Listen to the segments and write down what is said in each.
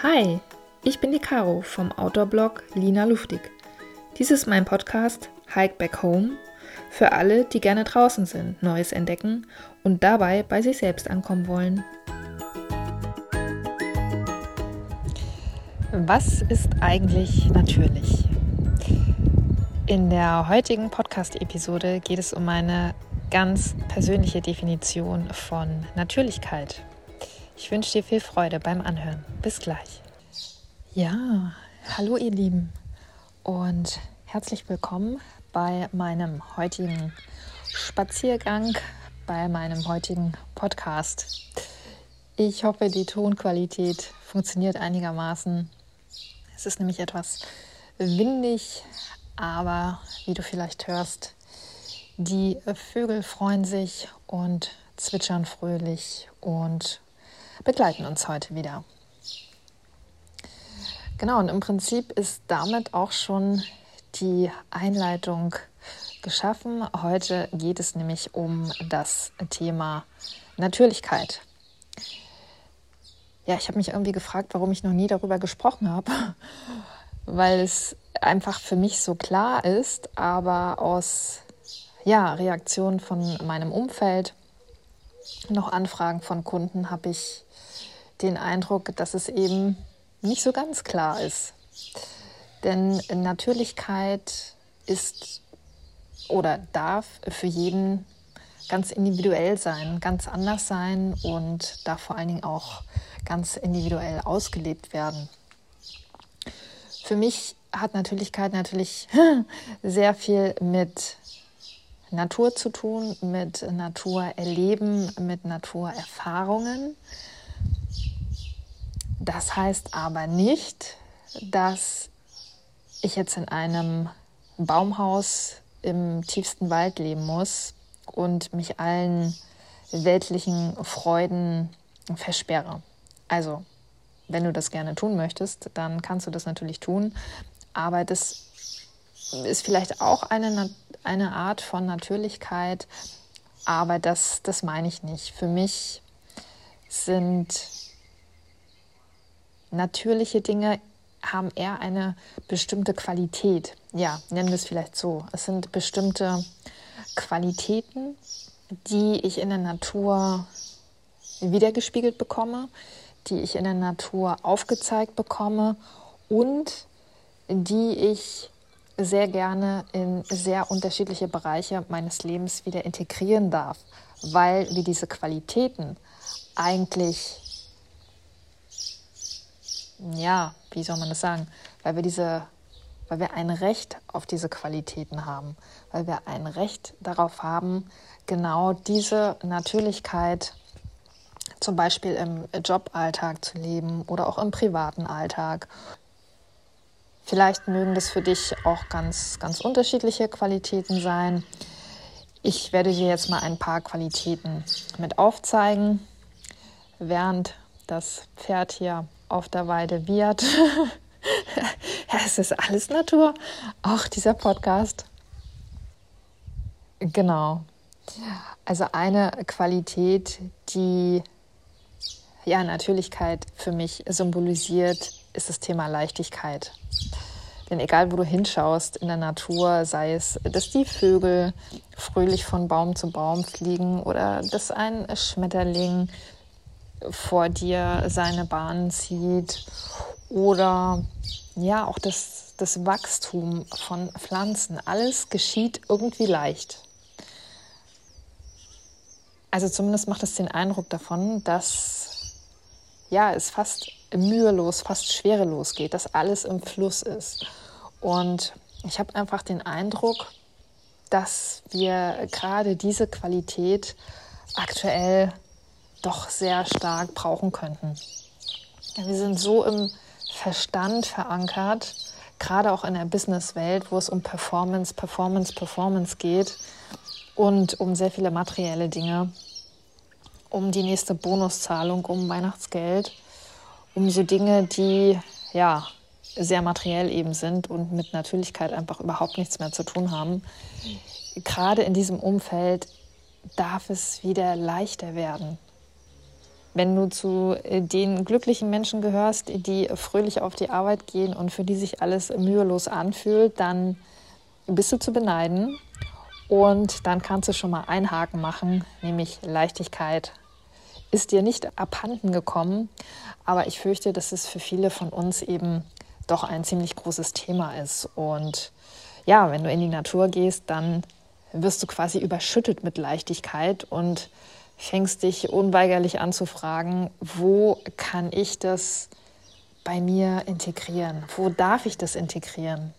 Hi, ich bin die Caro vom Outdoor-Blog Lina Luftig. Dies ist mein Podcast Hike Back Home für alle, die gerne draußen sind, Neues entdecken und dabei bei sich selbst ankommen wollen. Was ist eigentlich natürlich? In der heutigen Podcast-Episode geht es um eine ganz persönliche Definition von Natürlichkeit. Ich wünsche dir viel Freude beim Anhören. Bis gleich. Ja, hallo ihr Lieben und herzlich willkommen bei meinem heutigen Spaziergang, bei meinem heutigen Podcast. Ich hoffe, die Tonqualität funktioniert einigermaßen. Es ist nämlich etwas windig, aber wie du vielleicht hörst, die Vögel freuen sich und zwitschern fröhlich und begleiten uns heute wieder. Genau, und im Prinzip ist damit auch schon die Einleitung geschaffen. Heute geht es nämlich um das Thema Natürlichkeit. Ja, ich habe mich irgendwie gefragt, warum ich noch nie darüber gesprochen habe, weil es einfach für mich so klar ist, aber aus ja, Reaktionen von meinem Umfeld, noch Anfragen von Kunden habe ich den Eindruck, dass es eben nicht so ganz klar ist. Denn Natürlichkeit ist oder darf für jeden ganz individuell sein, ganz anders sein und darf vor allen Dingen auch ganz individuell ausgelebt werden. Für mich hat Natürlichkeit natürlich sehr viel mit Natur zu tun, mit Naturerleben, mit Naturerfahrungen. Das heißt aber nicht, dass ich jetzt in einem Baumhaus im tiefsten Wald leben muss und mich allen weltlichen Freuden versperre. Also, wenn du das gerne tun möchtest, dann kannst du das natürlich tun. Aber das ist vielleicht auch eine, eine Art von Natürlichkeit, aber das, das meine ich nicht. Für mich sind natürliche Dinge haben eher eine bestimmte Qualität. Ja, nennen wir es vielleicht so. Es sind bestimmte Qualitäten, die ich in der Natur wiedergespiegelt bekomme, die ich in der Natur aufgezeigt bekomme und die ich sehr gerne in sehr unterschiedliche Bereiche meines Lebens wieder integrieren darf, weil wir diese Qualitäten eigentlich ja, wie soll man das sagen, weil wir diese, weil wir ein Recht auf diese Qualitäten haben, weil wir ein Recht darauf haben, genau diese Natürlichkeit zum Beispiel im Joballtag zu leben oder auch im privaten Alltag. Vielleicht mögen das für dich auch ganz, ganz unterschiedliche Qualitäten sein. Ich werde dir jetzt mal ein paar Qualitäten mit aufzeigen, während das Pferd hier auf der Weide wird. es ist alles Natur, auch dieser Podcast. Genau. Also eine Qualität, die ja Natürlichkeit für mich symbolisiert, ist das Thema Leichtigkeit. Denn egal, wo du hinschaust in der Natur, sei es, dass die Vögel fröhlich von Baum zu Baum fliegen oder dass ein Schmetterling vor dir seine Bahn zieht oder ja, auch das, das Wachstum von Pflanzen. Alles geschieht irgendwie leicht. Also zumindest macht es den Eindruck davon, dass ja, es fast mühelos, fast schwerelos geht, dass alles im Fluss ist. Und ich habe einfach den Eindruck, dass wir gerade diese Qualität aktuell doch sehr stark brauchen könnten. Wir sind so im Verstand verankert, gerade auch in der Businesswelt, wo es um Performance, Performance, Performance geht und um sehr viele materielle Dinge, um die nächste Bonuszahlung, um Weihnachtsgeld, um so Dinge, die ja sehr materiell eben sind und mit Natürlichkeit einfach überhaupt nichts mehr zu tun haben. Gerade in diesem Umfeld darf es wieder leichter werden wenn du zu äh, den glücklichen Menschen gehörst, die fröhlich auf die Arbeit gehen und für die sich alles mühelos anfühlt, dann bist du zu beneiden. Und dann kannst du schon mal einen Haken machen, nämlich Leichtigkeit ist dir nicht abhanden gekommen. Aber ich fürchte, dass es für viele von uns eben doch ein ziemlich großes Thema ist. Und ja, wenn du in die Natur gehst, dann wirst du quasi überschüttet mit Leichtigkeit und fängst dich unweigerlich an zu fragen, wo kann ich das bei mir integrieren? Wo darf ich das integrieren?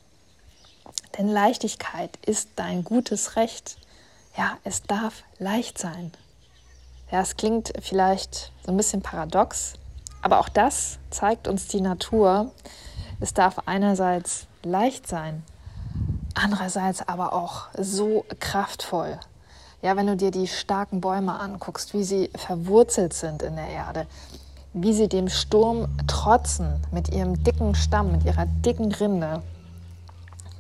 Denn Leichtigkeit ist dein gutes Recht. Ja, es darf leicht sein. Ja, es klingt vielleicht so ein bisschen paradox, aber auch das zeigt uns die Natur. Es darf einerseits leicht sein, andererseits aber auch so kraftvoll. Ja, wenn du dir die starken Bäume anguckst, wie sie verwurzelt sind in der Erde, wie sie dem Sturm trotzen mit ihrem dicken Stamm, mit ihrer dicken Rinde,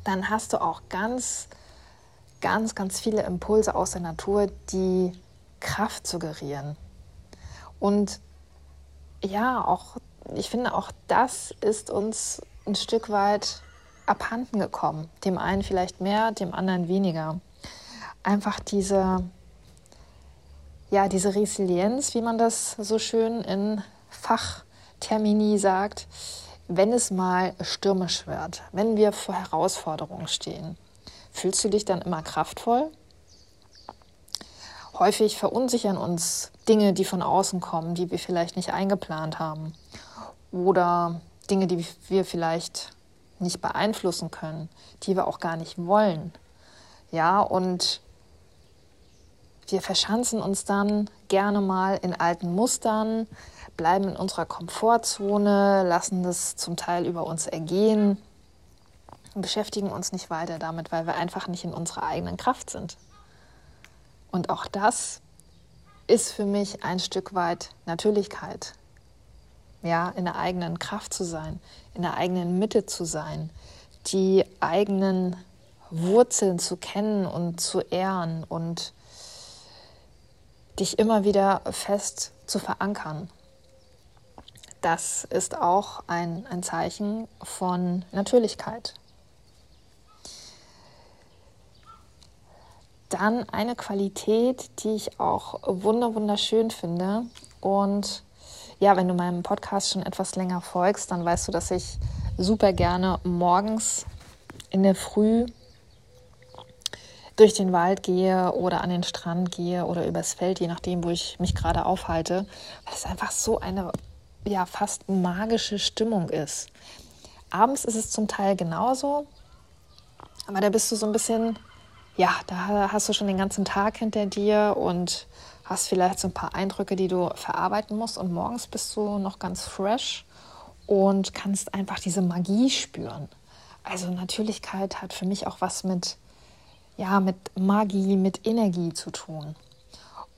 dann hast du auch ganz, ganz, ganz viele Impulse aus der Natur, die Kraft suggerieren. Und ja, auch ich finde, auch das ist uns ein Stück weit abhanden gekommen. Dem einen vielleicht mehr, dem anderen weniger. Einfach diese, ja, diese Resilienz, wie man das so schön in Fachtermini sagt, wenn es mal stürmisch wird, wenn wir vor Herausforderungen stehen. Fühlst du dich dann immer kraftvoll? Häufig verunsichern uns Dinge, die von außen kommen, die wir vielleicht nicht eingeplant haben. Oder Dinge, die wir vielleicht nicht beeinflussen können, die wir auch gar nicht wollen. Ja, und wir verschanzen uns dann gerne mal in alten Mustern, bleiben in unserer Komfortzone, lassen das zum Teil über uns ergehen und beschäftigen uns nicht weiter damit, weil wir einfach nicht in unserer eigenen Kraft sind. Und auch das ist für mich ein Stück weit Natürlichkeit. Ja, in der eigenen Kraft zu sein, in der eigenen Mitte zu sein, die eigenen Wurzeln zu kennen und zu ehren und dich immer wieder fest zu verankern. Das ist auch ein, ein Zeichen von Natürlichkeit. Dann eine Qualität, die ich auch wunderschön finde. Und ja, wenn du meinem Podcast schon etwas länger folgst, dann weißt du, dass ich super gerne morgens in der Früh durch den Wald gehe oder an den Strand gehe oder übers Feld, je nachdem, wo ich mich gerade aufhalte, weil es einfach so eine ja fast magische Stimmung ist. Abends ist es zum Teil genauso, aber da bist du so ein bisschen ja, da hast du schon den ganzen Tag hinter dir und hast vielleicht so ein paar Eindrücke, die du verarbeiten musst. Und morgens bist du noch ganz fresh und kannst einfach diese Magie spüren. Also Natürlichkeit hat für mich auch was mit, ja, mit Magie, mit Energie zu tun.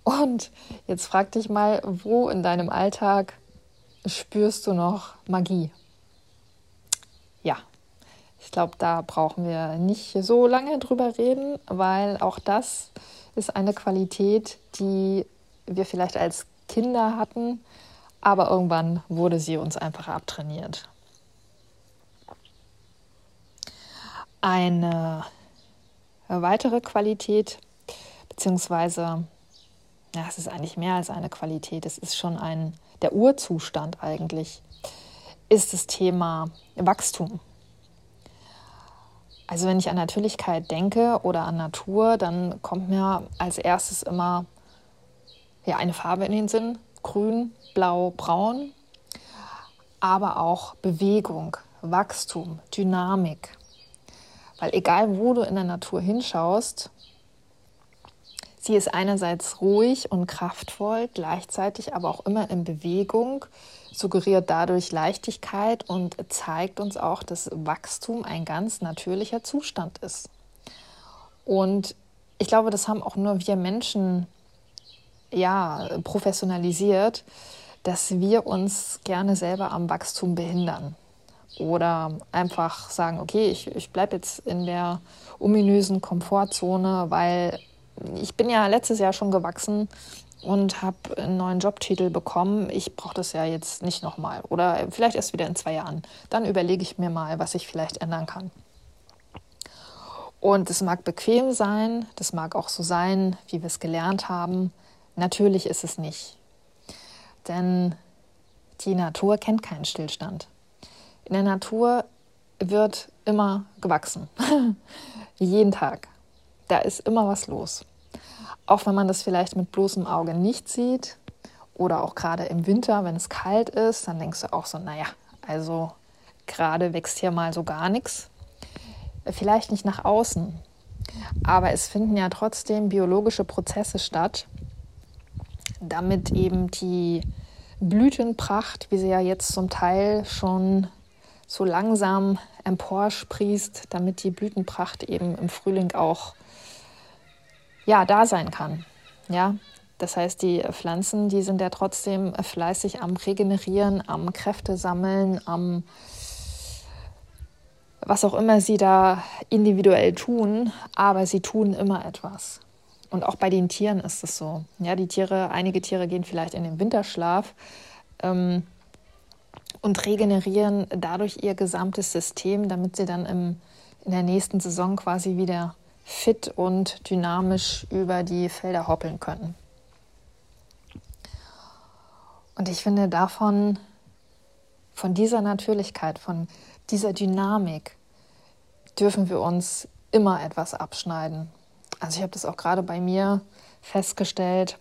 Und jetzt frag dich mal, wo in deinem Alltag spürst du noch Magie? Ja, ich glaube, da brauchen wir nicht so lange drüber reden, weil auch das ist eine Qualität, die wir vielleicht als Kinder hatten, aber irgendwann wurde sie uns einfach abtrainiert. Eine weitere Qualität, beziehungsweise, ja, es ist eigentlich mehr als eine Qualität, es ist schon ein, der Urzustand eigentlich, ist das Thema Wachstum. Also wenn ich an Natürlichkeit denke oder an Natur, dann kommt mir als erstes immer ja, eine Farbe in den Sinn, grün, blau, braun, aber auch Bewegung, Wachstum, Dynamik. Weil egal wo du in der Natur hinschaust, sie ist einerseits ruhig und kraftvoll, gleichzeitig aber auch immer in Bewegung, suggeriert dadurch Leichtigkeit und zeigt uns auch, dass Wachstum ein ganz natürlicher Zustand ist. Und ich glaube, das haben auch nur wir Menschen ja professionalisiert, dass wir uns gerne selber am Wachstum behindern oder einfach sagen, okay, ich, ich bleibe jetzt in der ominösen Komfortzone, weil ich bin ja letztes Jahr schon gewachsen und habe einen neuen Jobtitel bekommen. Ich brauche das ja jetzt nicht nochmal oder vielleicht erst wieder in zwei Jahren. Dann überlege ich mir mal, was ich vielleicht ändern kann. Und es mag bequem sein, das mag auch so sein, wie wir es gelernt haben. Natürlich ist es nicht. Denn die Natur kennt keinen Stillstand. In der Natur wird immer gewachsen. Jeden Tag. Da ist immer was los. Auch wenn man das vielleicht mit bloßem Auge nicht sieht oder auch gerade im Winter, wenn es kalt ist, dann denkst du auch so, naja, also gerade wächst hier mal so gar nichts. Vielleicht nicht nach außen, aber es finden ja trotzdem biologische Prozesse statt, damit eben die Blütenpracht, wie sie ja jetzt zum Teil schon so langsam emporsprießt, damit die Blütenpracht eben im Frühling auch ja, da sein kann. Ja, das heißt, die Pflanzen, die sind ja trotzdem fleißig am Regenerieren, am Kräfte sammeln, am was auch immer sie da individuell tun, aber sie tun immer etwas. Und auch bei den Tieren ist es so. Ja, die Tiere, einige Tiere gehen vielleicht in den Winterschlaf ähm, und regenerieren dadurch ihr gesamtes System, damit sie dann im, in der nächsten Saison quasi wieder fit und dynamisch über die Felder hoppeln können. Und ich finde davon, von dieser Natürlichkeit, von dieser Dynamik, dürfen wir uns immer etwas abschneiden. Also ich habe das auch gerade bei mir festgestellt.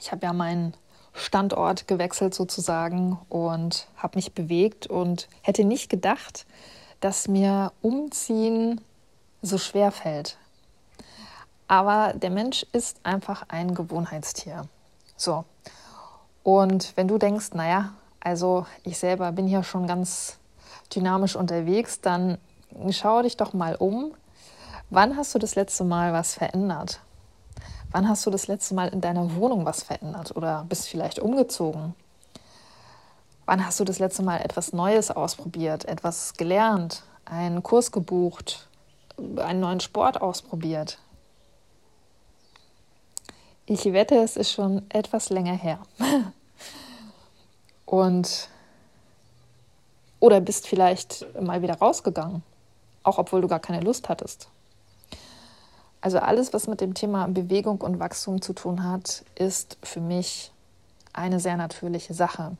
Ich habe ja meinen Standort gewechselt sozusagen und habe mich bewegt und hätte nicht gedacht, dass mir Umziehen so schwer fällt. Aber der Mensch ist einfach ein Gewohnheitstier. So. Und wenn du denkst, naja, also ich selber bin hier schon ganz dynamisch unterwegs, dann schau dich doch mal um. Wann hast du das letzte Mal was verändert? Wann hast du das letzte Mal in deiner Wohnung was verändert oder bist vielleicht umgezogen? Wann hast du das letzte Mal etwas Neues ausprobiert, etwas gelernt, einen Kurs gebucht, einen neuen Sport ausprobiert? Ich wette, es ist schon etwas länger her. Und oder bist vielleicht mal wieder rausgegangen, auch obwohl du gar keine Lust hattest. Also alles, was mit dem Thema Bewegung und Wachstum zu tun hat, ist für mich eine sehr natürliche Sache.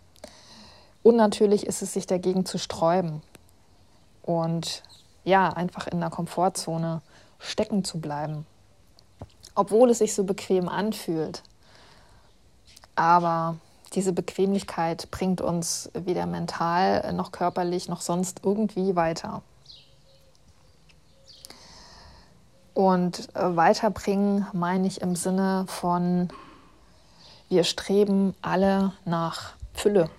Unnatürlich ist es, sich dagegen zu sträuben und ja, einfach in der Komfortzone stecken zu bleiben, obwohl es sich so bequem anfühlt. Aber diese Bequemlichkeit bringt uns weder mental noch körperlich noch sonst irgendwie weiter. Und äh, weiterbringen meine ich im Sinne von, wir streben alle nach Fülle.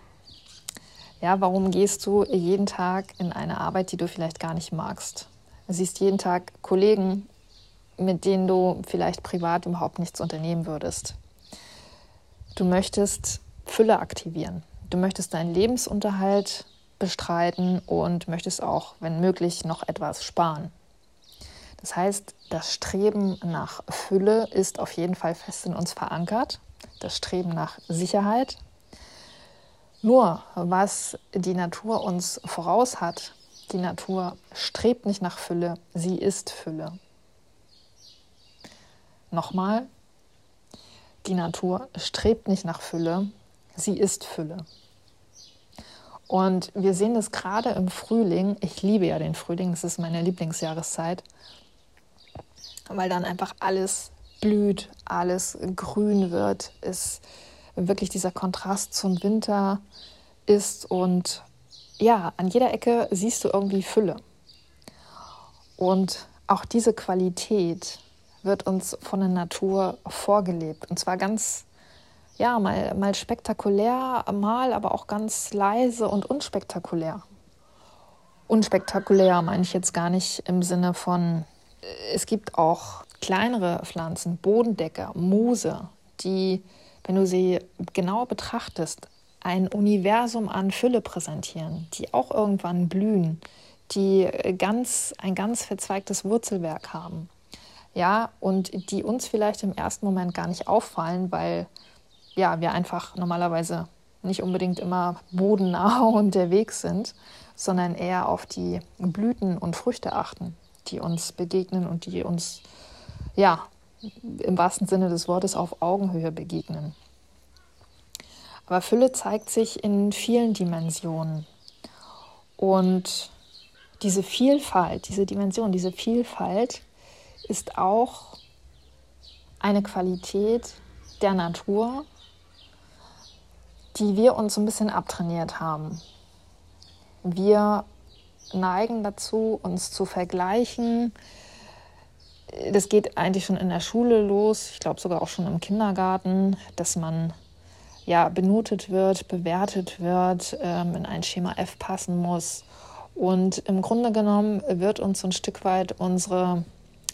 Ja, warum gehst du jeden Tag in eine Arbeit, die du vielleicht gar nicht magst? Siehst jeden Tag Kollegen, mit denen du vielleicht privat überhaupt nichts unternehmen würdest. Du möchtest Fülle aktivieren. Du möchtest deinen Lebensunterhalt bestreiten und möchtest auch, wenn möglich, noch etwas sparen. Das heißt, das Streben nach Fülle ist auf jeden Fall fest in uns verankert. Das Streben nach Sicherheit. Nur was die Natur uns voraus hat, die Natur strebt nicht nach Fülle, sie ist Fülle. Nochmal, die Natur strebt nicht nach Fülle, Sie ist Fülle. Und wir sehen das gerade im Frühling. Ich liebe ja den Frühling, das ist meine Lieblingsjahreszeit, weil dann einfach alles blüht, alles grün wird, es wirklich dieser Kontrast zum Winter ist und ja, an jeder Ecke siehst du irgendwie Fülle. Und auch diese Qualität wird uns von der Natur vorgelebt und zwar ganz ja, mal, mal spektakulär, mal aber auch ganz leise und unspektakulär. Unspektakulär meine ich jetzt gar nicht im Sinne von, es gibt auch kleinere Pflanzen, Bodendecker, Moose, die, wenn du sie genau betrachtest, ein Universum an Fülle präsentieren, die auch irgendwann blühen, die ganz, ein ganz verzweigtes Wurzelwerk haben. ja, und die uns vielleicht im ersten Moment gar nicht auffallen, weil ja, wir einfach normalerweise nicht unbedingt immer bodennah unterwegs sind, sondern eher auf die Blüten und Früchte achten, die uns begegnen und die uns ja im wahrsten Sinne des Wortes auf Augenhöhe begegnen. Aber Fülle zeigt sich in vielen Dimensionen. Und diese Vielfalt, diese Dimension, diese Vielfalt ist auch eine Qualität der Natur, die wir uns so ein bisschen abtrainiert haben. Wir neigen dazu, uns zu vergleichen. Das geht eigentlich schon in der Schule los, ich glaube sogar auch schon im Kindergarten, dass man ja benotet wird, bewertet wird, ähm, in ein Schema F passen muss. Und im Grunde genommen wird uns so ein Stück weit unsere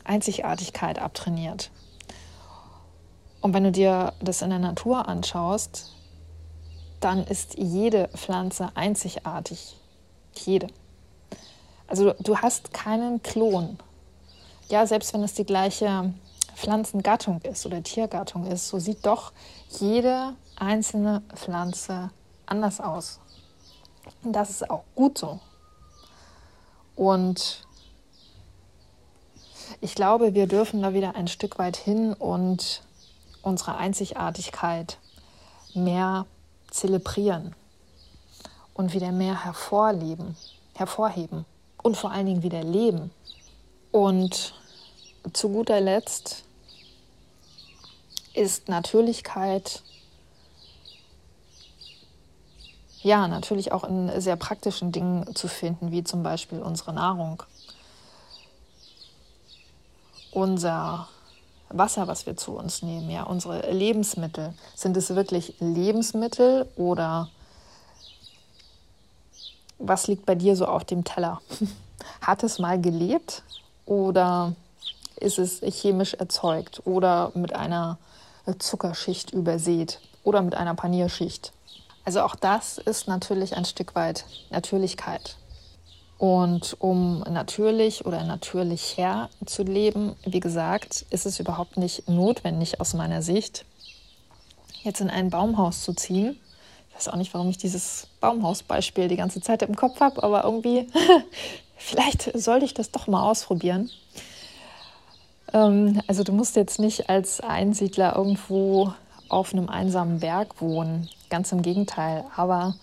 Einzigartigkeit abtrainiert. Und wenn du dir das in der Natur anschaust, dann ist jede Pflanze einzigartig. Jede. Also du hast keinen Klon. Ja, selbst wenn es die gleiche Pflanzengattung ist oder Tiergattung ist, so sieht doch jede einzelne Pflanze anders aus. Und das ist auch gut so. Und ich glaube, wir dürfen da wieder ein Stück weit hin und unsere Einzigartigkeit mehr zelebrieren und wieder mehr hervorleben, hervorheben und vor allen Dingen wieder leben. Und zu guter Letzt ist Natürlichkeit ja natürlich auch in sehr praktischen Dingen zu finden, wie zum Beispiel unsere Nahrung, unser Wasser, was wir zu uns nehmen, ja, unsere Lebensmittel. Sind es wirklich Lebensmittel oder was liegt bei dir so auf dem Teller? Hat es mal gelebt oder ist es chemisch erzeugt oder mit einer Zuckerschicht übersät oder mit einer Panierschicht? Also auch das ist natürlich ein Stück weit Natürlichkeit. Und um natürlich oder natürlicher zu leben, wie gesagt, ist es überhaupt nicht notwendig aus meiner Sicht, jetzt in ein Baumhaus zu ziehen. Ich weiß auch nicht, warum ich dieses Baumhausbeispiel die ganze Zeit im Kopf habe, aber irgendwie, vielleicht sollte ich das doch mal ausprobieren. Ähm, also du musst jetzt nicht als Einsiedler irgendwo auf einem einsamen Berg wohnen, ganz im Gegenteil. Aber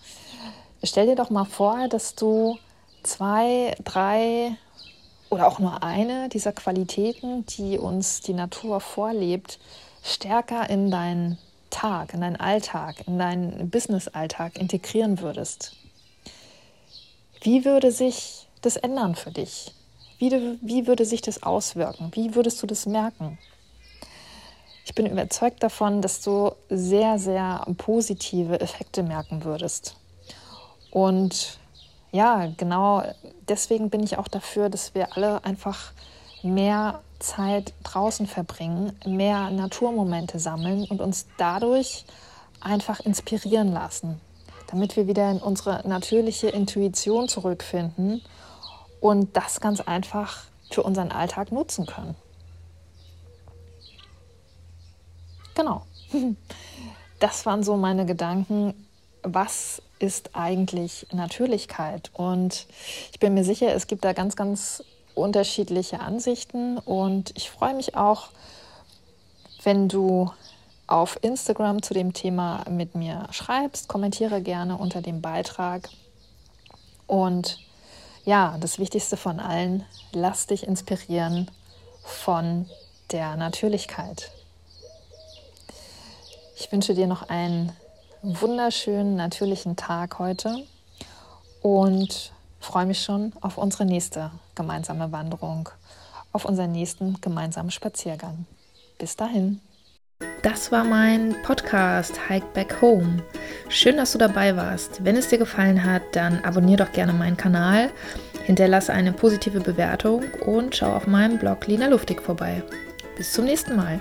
stell dir doch mal vor, dass du zwei, drei oder auch nur eine dieser Qualitäten, die uns die Natur vorlebt, stärker in deinen Tag, in deinen Alltag, in deinen Business-Alltag integrieren würdest. Wie würde sich das ändern für dich? Wie, wie würde sich das auswirken? Wie würdest du das merken? Ich bin überzeugt davon, dass du sehr, sehr positive Effekte merken würdest. Und ja, genau deswegen bin ich auch dafür, dass wir alle einfach mehr Zeit draußen verbringen, mehr Naturmomente sammeln und uns dadurch einfach inspirieren lassen, damit wir wieder in unsere natürliche Intuition zurückfinden und das ganz einfach für unseren Alltag nutzen können. Genau. Das waren so meine Gedanken. Was ist eigentlich Natürlichkeit? Und ich bin mir sicher, es gibt da ganz, ganz unterschiedliche Ansichten. Und ich freue mich auch, wenn du auf Instagram zu dem Thema mit mir schreibst. Kommentiere gerne unter dem Beitrag. Und ja, das Wichtigste von allen, lass dich inspirieren von der Natürlichkeit. Ich wünsche dir noch einen wunderschönen, natürlichen Tag heute und freue mich schon auf unsere nächste gemeinsame Wanderung, auf unseren nächsten gemeinsamen Spaziergang. Bis dahin. Das war mein Podcast Hike Back Home. Schön, dass du dabei warst. Wenn es dir gefallen hat, dann abonniere doch gerne meinen Kanal, hinterlasse eine positive Bewertung und schau auf meinem Blog Lina Luftig vorbei. Bis zum nächsten Mal.